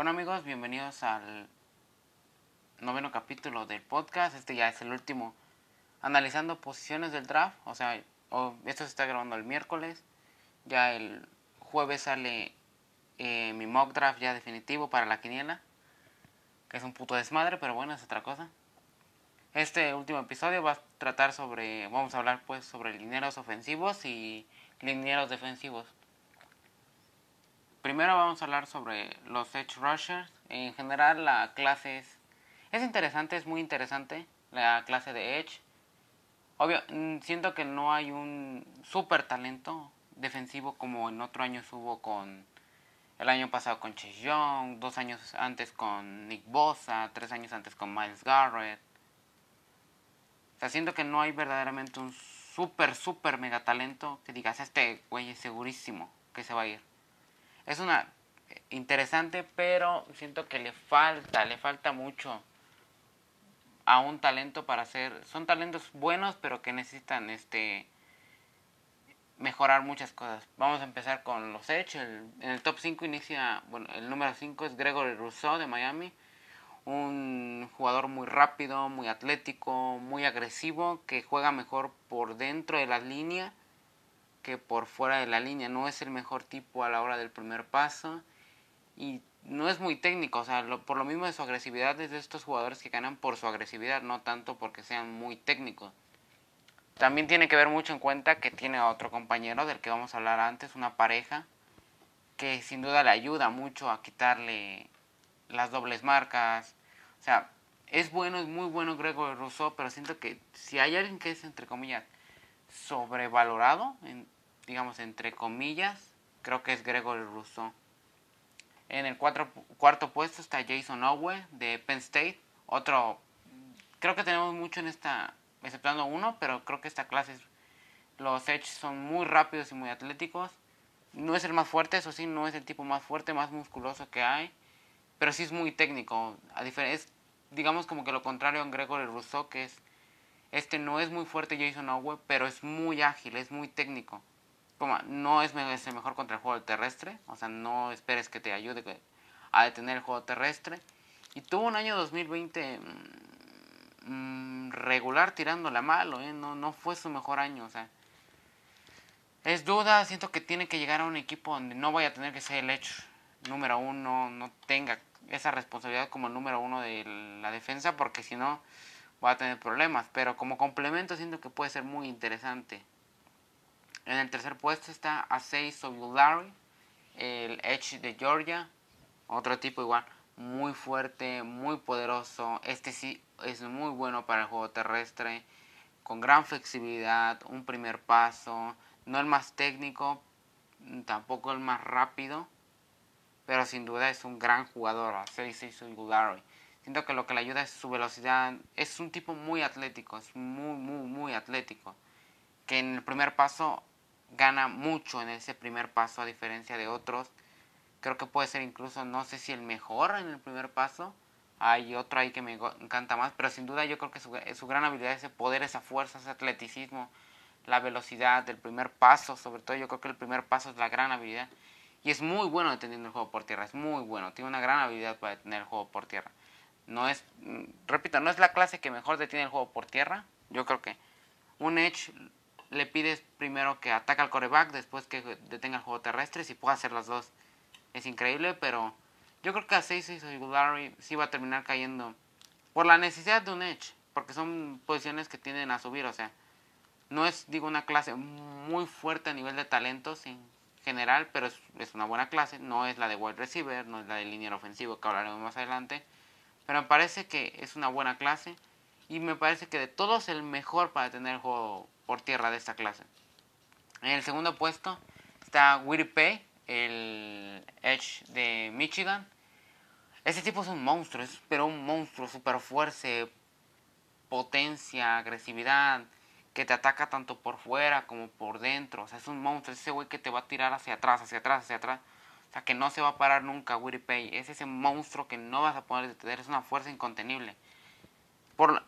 Bueno amigos, bienvenidos al noveno capítulo del podcast. Este ya es el último analizando posiciones del draft. O sea, esto se está grabando el miércoles. Ya el jueves sale eh, mi mock draft ya definitivo para la quiniela. Que es un puto desmadre, pero bueno, es otra cosa. Este último episodio va a tratar sobre, vamos a hablar pues sobre linieros ofensivos y linieros defensivos. Primero vamos a hablar sobre los edge rushers. En general la clase es, es interesante, es muy interesante la clase de edge. Obvio, mm, siento que no hay un super talento defensivo como en otro año hubo con el año pasado con Chase Young, dos años antes con Nick Bosa, tres años antes con Miles Garrett sea, siento que no hay verdaderamente un súper, súper mega talento que digas, este güey es segurísimo que se va a ir. Es una eh, interesante, pero siento que le falta, le falta mucho a un talento para hacer, son talentos buenos, pero que necesitan este mejorar muchas cosas. Vamos a empezar con los Edge. en el top 5 inicia, bueno, el número 5 es Gregory Rousseau de Miami un jugador muy rápido, muy atlético, muy agresivo, que juega mejor por dentro de la línea que por fuera de la línea. No es el mejor tipo a la hora del primer paso y no es muy técnico. O sea, por lo mismo de su agresividad es de estos jugadores que ganan por su agresividad, no tanto porque sean muy técnicos. También tiene que ver mucho en cuenta que tiene a otro compañero del que vamos a hablar antes, una pareja, que sin duda le ayuda mucho a quitarle las dobles marcas. O sea, es bueno, es muy bueno Gregory Rousseau, pero siento que si hay alguien que es, entre comillas, sobrevalorado, digamos, entre comillas, creo que es Gregory Rousseau. En el cuarto puesto está Jason Owe de Penn State. Otro, creo que tenemos mucho en esta, exceptuando uno, pero creo que esta clase, los Edge son muy rápidos y muy atléticos. No es el más fuerte, eso sí, no es el tipo más fuerte, más musculoso que hay pero sí es muy técnico. A es, digamos como que lo contrario a Gregory Rousseau, que es, este no es muy fuerte Jason Owe, pero es muy ágil, es muy técnico. No es, el mejor contra el juego terrestre, o sea, no esperes que te ayude a detener el juego terrestre. Y tuvo un año 2020 mm, mm, regular tirándola malo, ¿eh? no, no fue su mejor año, o sea. Es duda, siento que tiene que llegar a un equipo donde no vaya a tener que ser el hecho número uno, no tenga esa responsabilidad como el número uno de la defensa porque si no va a tener problemas. Pero como complemento siento que puede ser muy interesante. En el tercer puesto está Asei Sobulari, el Edge de Georgia. Otro tipo igual, muy fuerte, muy poderoso. Este sí es muy bueno para el juego terrestre. Con gran flexibilidad, un primer paso. No el más técnico, tampoco el más rápido pero sin duda es un gran jugador, a 6'6 Siento que lo que le ayuda es su velocidad. Es un tipo muy atlético, es muy, muy, muy atlético. Que en el primer paso gana mucho en ese primer paso a diferencia de otros. Creo que puede ser incluso, no sé si el mejor en el primer paso. Hay otro ahí que me encanta más, pero sin duda yo creo que su, su gran habilidad, ese poder, esa fuerza, ese atleticismo, la velocidad del primer paso, sobre todo yo creo que el primer paso es la gran habilidad. Y es muy bueno deteniendo el juego por tierra, es muy bueno, tiene una gran habilidad para detener el juego por tierra. No es, repito, no es la clase que mejor detiene el juego por tierra. Yo creo que un Edge le pides primero que ataque al coreback, después que detenga el juego terrestre, si puede hacer las dos. Es increíble, pero yo creo que a 6 Larry sí va a terminar cayendo por la necesidad de un Edge, porque son posiciones que tienden a subir, o sea, no es, digo, una clase muy fuerte a nivel de talento, sin general, pero es, una buena clase. No es la de wide receiver, no es la de línea ofensivo que hablaremos más adelante. Pero me parece que es una buena clase. Y me parece que de todos el mejor para tener el juego por tierra de esta clase. En el segundo puesto está Willie Pay, el Edge de Michigan. Este tipo es un monstruo, es, pero un monstruo, super fuerza, potencia, agresividad que te ataca tanto por fuera como por dentro. O sea, es un monstruo, es ese güey que te va a tirar hacia atrás, hacia atrás, hacia atrás. O sea, que no se va a parar nunca, Willie Pay. Es ese monstruo que no vas a poder detener, es una fuerza incontenible. Por lo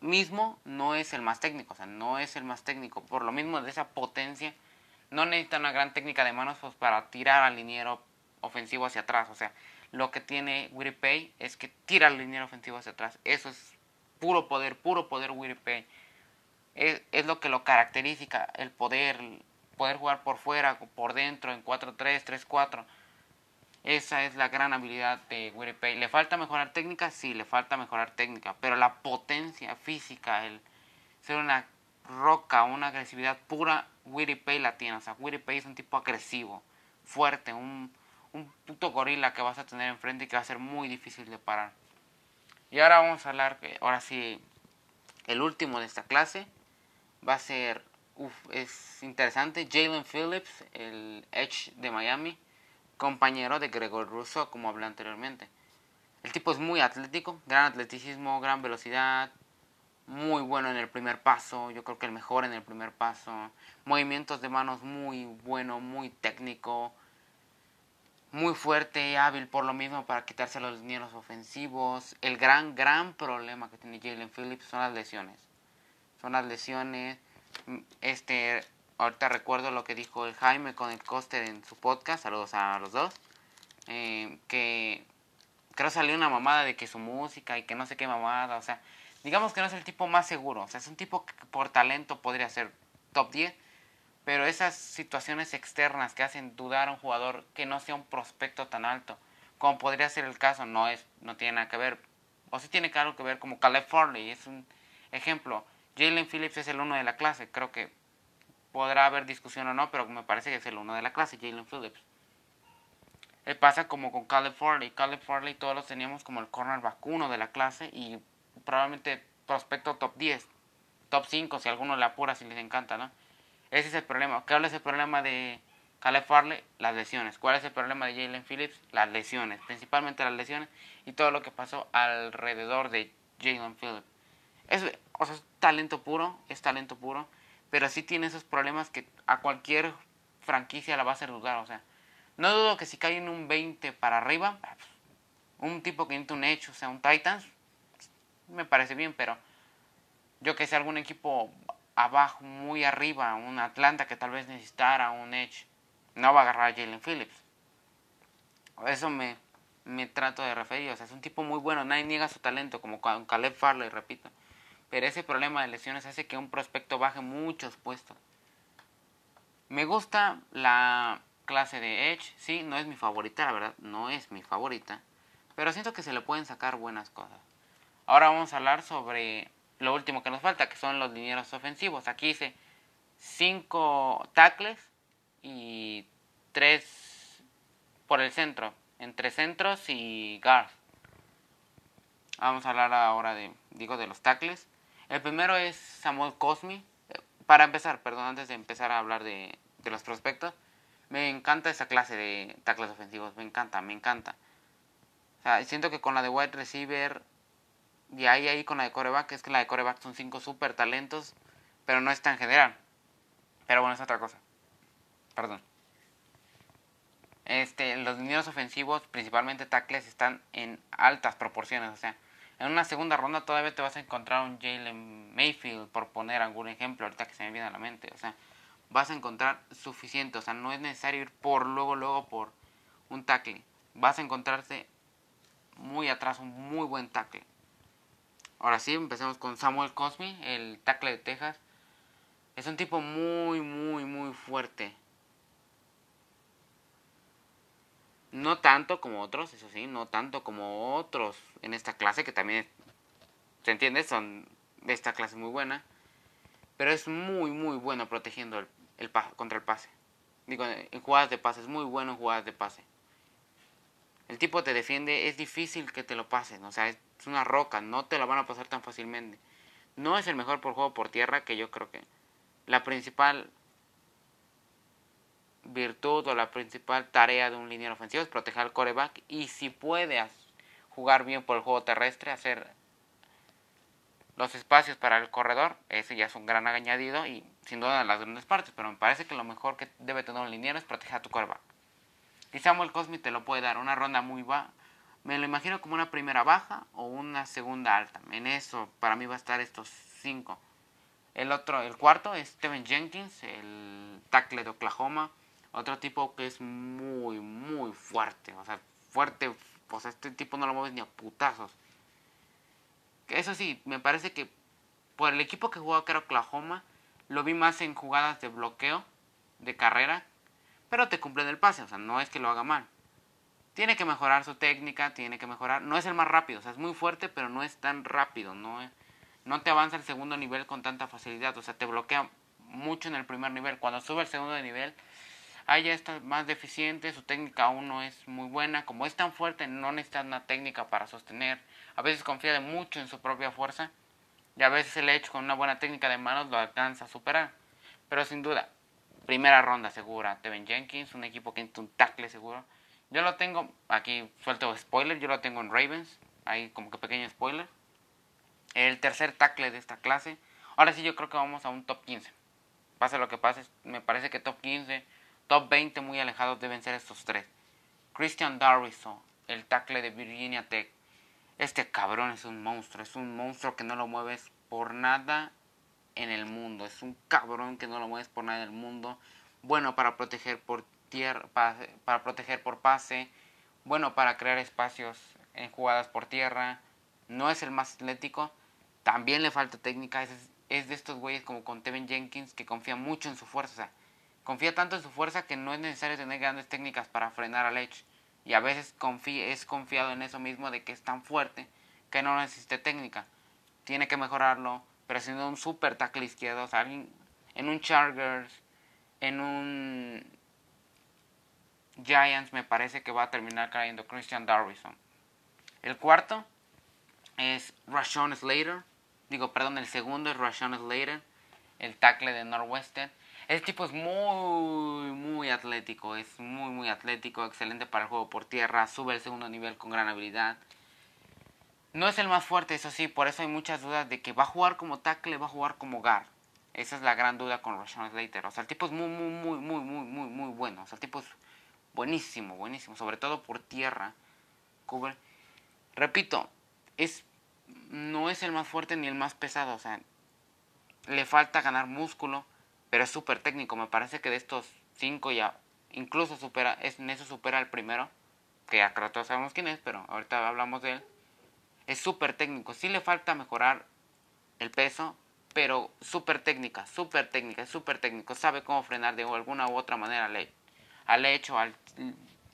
mismo, no es el más técnico, o sea, no es el más técnico. Por lo mismo de esa potencia, no necesita una gran técnica de manos pues, para tirar al liniero ofensivo hacia atrás. O sea, lo que tiene Pay es que tira el liniero ofensivo hacia atrás. Eso es puro poder, puro poder Pay. Es, es lo que lo caracteriza, el poder, poder jugar por fuera, por dentro, en 4-3, 3-4. Esa es la gran habilidad de Pay. ¿Le falta mejorar técnica? Sí, le falta mejorar técnica. Pero la potencia física, el ser una roca, una agresividad pura, Pay la tiene. O sea, Pay es un tipo agresivo, fuerte, un, puto gorila que vas a tener enfrente y que va a ser muy difícil de parar. Y ahora vamos a hablar, ahora sí, el último de esta clase va a ser, es interesante, Jalen Phillips, el Edge de Miami, compañero de Gregor Russo, como hablé anteriormente. El tipo es muy atlético, gran atleticismo, gran velocidad, muy bueno en el primer paso, yo creo que el mejor en el primer paso, movimientos de manos muy bueno, muy técnico, muy fuerte hábil por lo mismo para quitarse los linieros ofensivos. El gran, gran problema que tiene Jalen Phillips son las lesiones. Son las lesiones. Este, ahorita recuerdo lo que dijo el Jaime con el Coster en su podcast. Saludos a los dos. Eh, que creo salió una mamada de que su música y que no sé qué mamada. O sea, digamos que no es el tipo más seguro. O sea, es un tipo que por talento podría ser top 10 pero esas situaciones externas que hacen dudar a un jugador que no sea un prospecto tan alto, como podría ser el caso, no es no tiene nada que ver, o sí tiene algo que ver como Caleb Farley, es un ejemplo. Jalen Phillips es el uno de la clase, creo que podrá haber discusión o no, pero me parece que es el uno de la clase, Jalen Phillips. Él pasa como con Caleb Farley, Caleb Farley todos los teníamos como el corner vacuno de la clase y probablemente prospecto top 10, top 5 si alguno le apura si les encanta, ¿no? Ese es el problema. ¿Cuál es el problema de Caleb Farley? Las lesiones. ¿Cuál es el problema de Jalen Phillips? Las lesiones. Principalmente las lesiones y todo lo que pasó alrededor de Jalen Phillips. Es, o sea, es talento puro, es talento puro, pero sí tiene esos problemas que a cualquier franquicia la va a hacer dudar. O sea, no dudo que si cae en un 20 para arriba, un tipo que necesita un hecho, o sea, un Titans, me parece bien, pero yo que sé, algún equipo abajo, muy arriba, un Atlanta que tal vez necesitara un Edge, no va a agarrar a Jalen Phillips. Eso me, me trato de referir. O sea, es un tipo muy bueno, nadie niega su talento, como con Caleb Farley, repito. Pero ese problema de lesiones hace que un prospecto baje muchos puestos. Me gusta la clase de Edge, sí, no es mi favorita, la verdad, no es mi favorita. Pero siento que se le pueden sacar buenas cosas. Ahora vamos a hablar sobre lo último que nos falta, que son los linieros ofensivos. Aquí dice 5 tackles y 3 por el centro, entre centros y guards. Vamos a hablar ahora de, digo, de los tackles. El primero es Samuel Cosmi. Para empezar, perdón, antes de empezar a hablar de, los prospectos, me encanta esa clase de tackles ofensivos, me encanta, me encanta. O sea, siento que con la de wide receiver y ahí, ahí con la de coreback, es que la de coreback son cinco super talentos, pero no es tan general. Pero bueno, es otra cosa. Perdón. Este, los lineros ofensivos, principalmente tackles, están en altas proporciones. O sea, en una segunda ronda todavía te vas a encontrar un Jalen Mayfield, por poner algún ejemplo, ahorita que se me viene a la mente. O sea, vas a encontrar suficiente. O sea, no es necesario ir por luego, luego por un tackle. Vas a encontrarte muy atrás un muy buen tackle. Ahora sí, empecemos con Samuel Cosmi, el tackle de Texas. Es un tipo muy, muy, muy fuerte. No tanto como otros, eso sí, no tanto como otros en esta clase, que también, ¿se entiende? Son de esta clase muy buena. Pero es muy, muy bueno protegiendo el, el contra el pase. Digo, en jugadas de pase, es muy bueno en jugadas de pase. El tipo te defiende, es difícil que te lo pasen, o sea, es una roca, no te la van a pasar tan fácilmente. No es el mejor por juego por tierra, que yo creo que la principal virtud o la principal tarea de un liniero ofensivo es proteger al coreback y si puede jugar bien por el juego terrestre, hacer los espacios para el corredor, ese ya es un gran añadido y sin duda las grandes partes, pero me parece que lo mejor que debe tener un liniero es proteger a tu coreback. Y Samuel Cosmi te lo puede dar, una ronda muy baja, me lo imagino como una primera baja o una segunda alta. En eso para mí va a estar estos cinco. El otro, el cuarto es Steven Jenkins, el tackle de Oklahoma. Otro tipo que es muy, muy fuerte. O sea, fuerte, pues este tipo no lo mueves ni a putazos. Eso sí, me parece que por el equipo que jugó que era Oklahoma, lo vi más en jugadas de bloqueo, de carrera, pero te cumple el pase, o sea, no es que lo haga mal. Tiene que mejorar su técnica, tiene que mejorar, no es el más rápido, o sea, es muy fuerte, pero no es tan rápido, no, no te avanza el segundo nivel con tanta facilidad, o sea, te bloquea mucho en el primer nivel. Cuando sube al segundo nivel, ahí ya está más deficiente, su técnica aún no es muy buena, como es tan fuerte, no necesita una técnica para sostener, a veces confía de mucho en su propia fuerza, y a veces el hecho con una buena técnica de manos lo alcanza a superar. Pero sin duda, primera ronda segura, Tevin Jenkins, un equipo que tiene un tackle seguro. Yo lo tengo, aquí suelto spoiler, yo lo tengo en Ravens, ahí como que pequeño spoiler. El tercer tackle de esta clase. Ahora sí yo creo que vamos a un top 15. Pase lo que pase, me parece que top 15, top 20 muy alejados deben ser estos tres. Christian Darrison, el tackle de Virginia Tech. Este cabrón es un monstruo, es un monstruo que no lo mueves por nada en el mundo. Es un cabrón que no lo mueves por nada en el mundo. Bueno para proteger por tierra, para, proteger por pase. Bueno para crear espacios en jugadas por tierra. No es el más atlético. También le falta técnica. Es, es de estos güeyes como con Tevin Jenkins que confía mucho en su fuerza. Confía tanto en su fuerza que no es necesario tener grandes técnicas para frenar al Edge y a veces es confiado en eso mismo de que es tan fuerte que no necesita técnica. Tiene que mejorarlo, pero siendo un super tackle izquierdo, en un Chargers, en un Giants me parece que va a terminar cayendo Christian Darrison. El cuarto es Rashawn Slater. Digo, perdón, el segundo es Rashawn Slater, el tackle de Northwestern. Este tipo es muy, muy atlético, es muy, muy atlético, excelente para el juego por tierra, sube el segundo nivel con gran habilidad. No es el más fuerte, eso sí, por eso hay muchas dudas de que va a jugar como tackle, va a jugar como guard. Esa es la gran duda con Rashawn Slater. O sea, el tipo es muy, muy, muy, muy, muy, muy, muy bueno. O sea, el tipo es buenísimo, buenísimo, sobre todo por tierra. Cubre. Repito, es no es el más fuerte ni el más pesado, o sea, le falta ganar músculo pero es súper técnico. Me parece que de estos cinco ya incluso supera, es, en eso supera al primero, que acá todos sabemos quién es, pero ahorita hablamos de él. Es súper técnico. Sí le falta mejorar el peso, pero súper técnica, súper técnica, súper técnico. Sabe cómo frenar de alguna u otra manera al, al hecho, al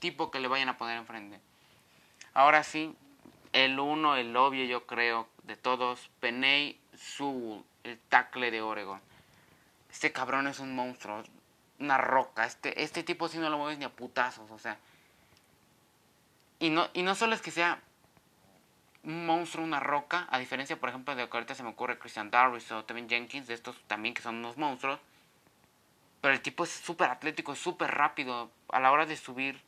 tipo que le vayan a poner enfrente. Ahora sí, el uno, el obvio yo creo de todos, Peney Su, el tackle de Oregon este cabrón es un monstruo, una roca, este, este tipo si no lo mueves ni a putazos, o sea. Y no, y no solo es que sea un monstruo, una roca, a diferencia, por ejemplo, de que ahorita se me ocurre Christian Darris o también Jenkins, de estos también que son unos monstruos. Pero el tipo es súper atlético, es súper rápido. A la hora de subir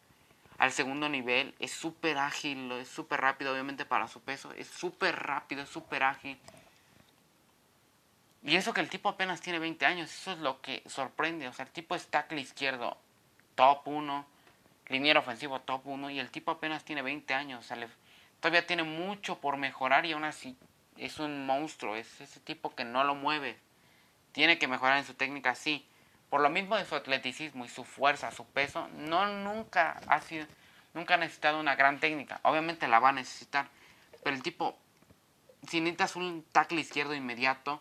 al segundo nivel, es súper ágil, es súper rápido, obviamente para su peso. Es súper rápido, es súper ágil. Y eso que el tipo apenas tiene 20 años, eso es lo que sorprende. O sea, el tipo es tackle izquierdo, top 1, liniero ofensivo top 1, y el tipo apenas tiene 20 años. O sea, todavía tiene mucho por mejorar y aún así es un monstruo. Es ese tipo que no lo mueve. Tiene que mejorar en su técnica, sí. Por lo mismo de su atleticismo y su fuerza, su peso, no nunca ha sido, nunca ha necesitado una gran técnica. Obviamente la va a necesitar. Pero el tipo, si necesitas un tackle izquierdo inmediato,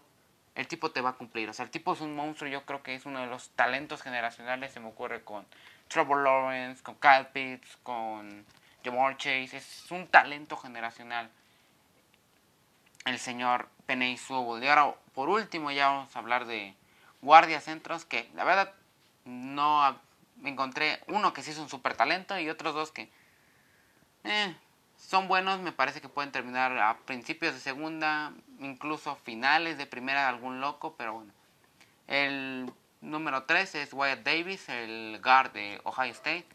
el tipo te va a cumplir. O sea, el tipo es un monstruo. Yo creo que es uno de los talentos generacionales. Se me ocurre con Trevor Lawrence, con Kyle Pitts, con Jamar Chase. Es un talento generacional. El señor Penny Sewell. Y ahora, por último, ya vamos a hablar de guardias centros. Que la verdad no encontré uno que sí es un super talento y otros dos que eh, son buenos, me parece que pueden terminar a principios de segunda, incluso finales de primera algún loco, pero bueno. El número 3 es Wyatt Davis, el guard de Ohio State.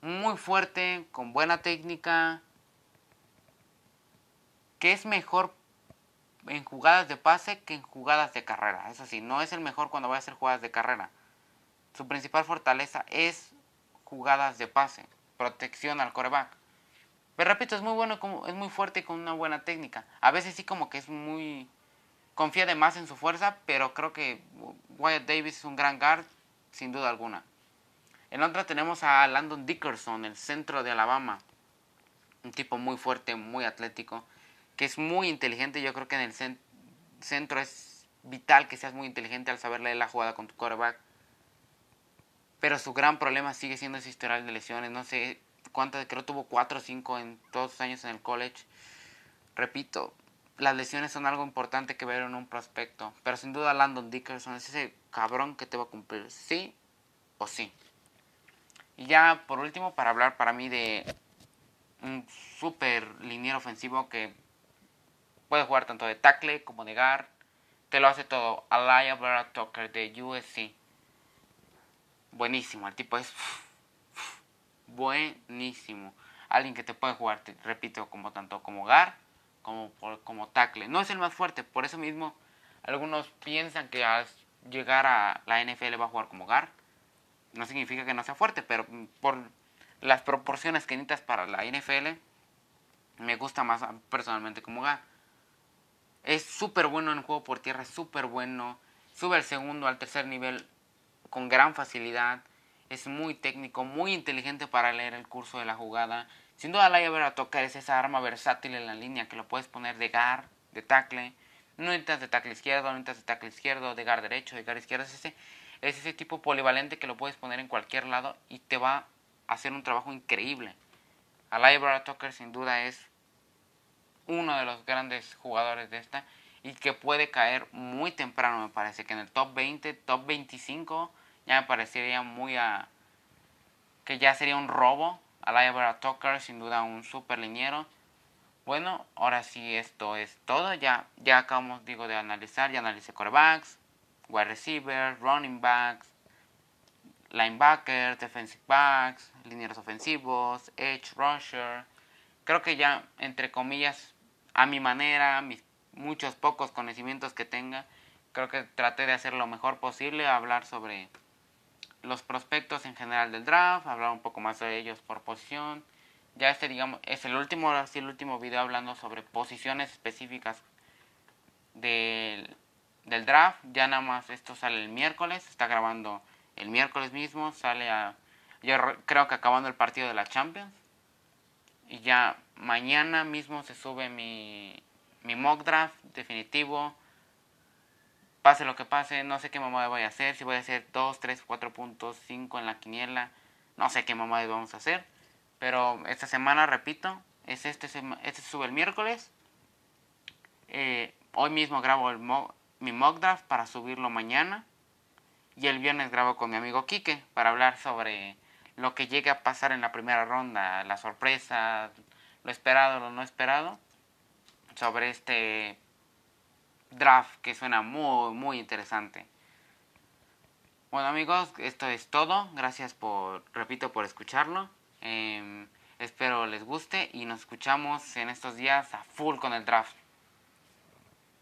Muy fuerte, con buena técnica, que es mejor en jugadas de pase que en jugadas de carrera. Eso sí, no es el mejor cuando va a hacer jugadas de carrera. Su principal fortaleza es jugadas de pase, protección al coreback. Pero repito, es muy bueno, es muy fuerte con una buena técnica. A veces sí como que es muy... Confía de más en su fuerza, pero creo que Wyatt Davis es un gran guard, sin duda alguna. En otra tenemos a Landon Dickerson, el centro de Alabama. Un tipo muy fuerte, muy atlético, que es muy inteligente. Yo creo que en el centro es vital que seas muy inteligente al saber leer la jugada con tu quarterback. Pero su gran problema sigue siendo ese historial de lesiones. No sé cuántas, creo tuvo 4 o 5 en todos sus años en el college. Repito, las lesiones son algo importante que ver en un prospecto. Pero sin duda Landon Dickerson es ese cabrón que te va a cumplir sí o sí. Y ya por último, para hablar para mí de un super liniero ofensivo que puede jugar tanto de tackle como de guard, que lo hace todo. Alaya Vera Tucker de USC. Buenísimo, el tipo es buenísimo. Alguien que te puede jugar, te repito, como tanto como guard como, como tackle. No es el más fuerte, por eso mismo algunos piensan que al llegar a la NFL va a jugar como guard. No significa que no sea fuerte, pero por las proporciones que necesitas para la NFL, me gusta más personalmente como guard. Es súper bueno en juego por tierra, súper bueno. Sube al segundo, al tercer nivel con gran facilidad. Es muy técnico, muy inteligente para leer el curso de la jugada. Sin duda la llave es esa arma versátil en la línea que lo puedes poner de gar, de tackle. No necesitas de tackle izquierdo, no necesitas de tackle izquierdo, de gar derecho, de gar izquierdo. Es ese, es ese tipo polivalente que lo puedes poner en cualquier lado y te va a hacer un trabajo increíble. Alaya Tucker sin duda es uno de los grandes jugadores de esta y que puede caer muy temprano, me parece que en el top 20, top 25 ya me parecería muy a que ya sería un robo Alaya Tucker, sin duda un super liniero. Bueno, ahora sí esto es todo. Ya, ya acabamos digo, de analizar. Ya analicé corebacks, wide receivers, running backs, linebackers, defensive backs, linieros ofensivos, edge rusher. Creo que ya, entre comillas, a mi manera, mis muchos pocos conocimientos que tenga, creo que traté de hacer lo mejor posible, hablar sobre los prospectos en general del draft, hablar un poco más de ellos por posición. Ya este, digamos, es el último, así el último video hablando sobre posiciones específicas del, del draft. Ya nada más esto sale el miércoles, está grabando el miércoles mismo, sale a, yo creo que acabando el partido de la Champions. Y ya mañana mismo se sube mi, mi mock draft definitivo pase lo que pase, no sé qué mamá voy a hacer, si voy a hacer 2, 3, 4 puntos, 5 en la quiniela, no sé qué mamá vamos a hacer, pero esta semana, repito, es este, este sube el miércoles, eh, hoy mismo grabo mi mock draft para subirlo mañana, y el viernes grabo con mi amigo Quique para hablar sobre lo que llegue a pasar en la primera ronda, la sorpresa, lo esperado, lo no esperado, sobre este draft que suena muy, muy interesante. Bueno amigos, esto es todo. Gracias por, repito, por escucharlo. Em, espero les guste y nos escuchamos en estos días a full con el draft.